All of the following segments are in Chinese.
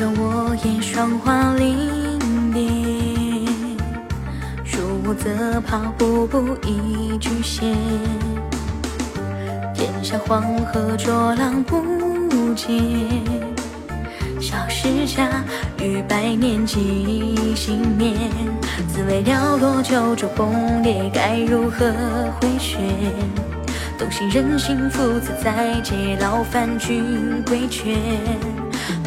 着我也霜花林边，入则抛步步一句闲。天下黄河浊浪不见，小时家与百年几幸免。自未了落九州崩裂，该如何回旋？动心人心复自在，借劳烦君规劝。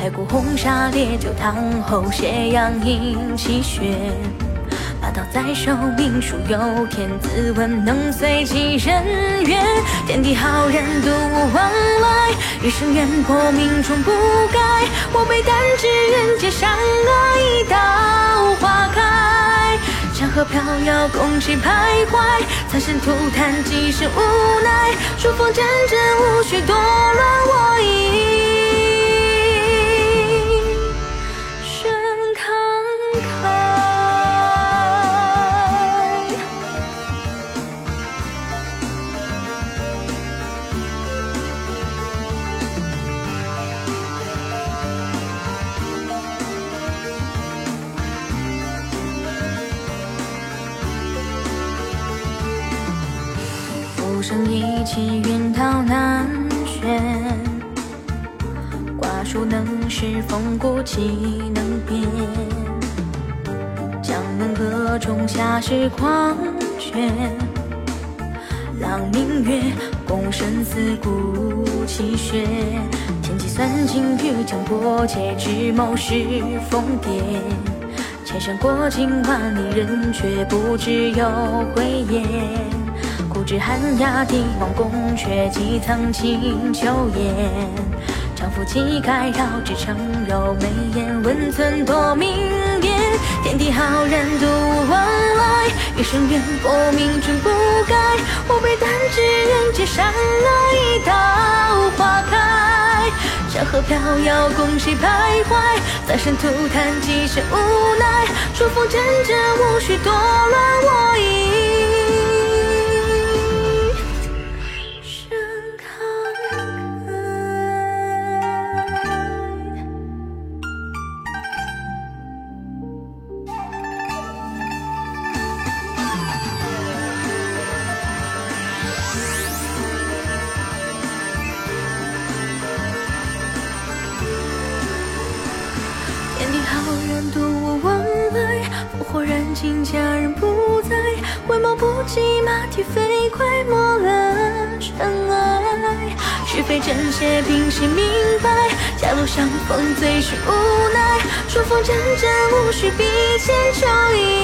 白骨红沙烈酒汤后，斜阳映气轩。把刀在手，命数有天，自问能随几人愿？天地浩然，独我往来，一生愿破命终不改。我辈但知人间善恶，一道花开。江河飘摇，共谁徘徊？苍生涂炭，几世无奈。数风阵阵，无需多生一气，云涛难旋。瓜熟能食，风骨岂能辨？江门河中，下是狂轩。朗明月，共生死，孤气血。天机算尽，欲将破解，智谋是疯癫。千山过尽，万里人却不知有归雁。不知寒鸦帝王宫阙，几曾清秋烟。长赋几盖绕指成柔眉眼，温存多明辨。天地浩然，独我往来，一生愿破命终不改。我辈但知人间善恶，一道花开。山河飘摇，共谁徘徊？三生涂炭，几世无奈。数风阵阵，无需多乱，我已。燃尽，佳人不在，回眸不及，马蹄飞快，没了尘埃。是非正邪，凭谁明白？狭路相逢，最是无奈。数风阵阵，无需笔尖，秋意。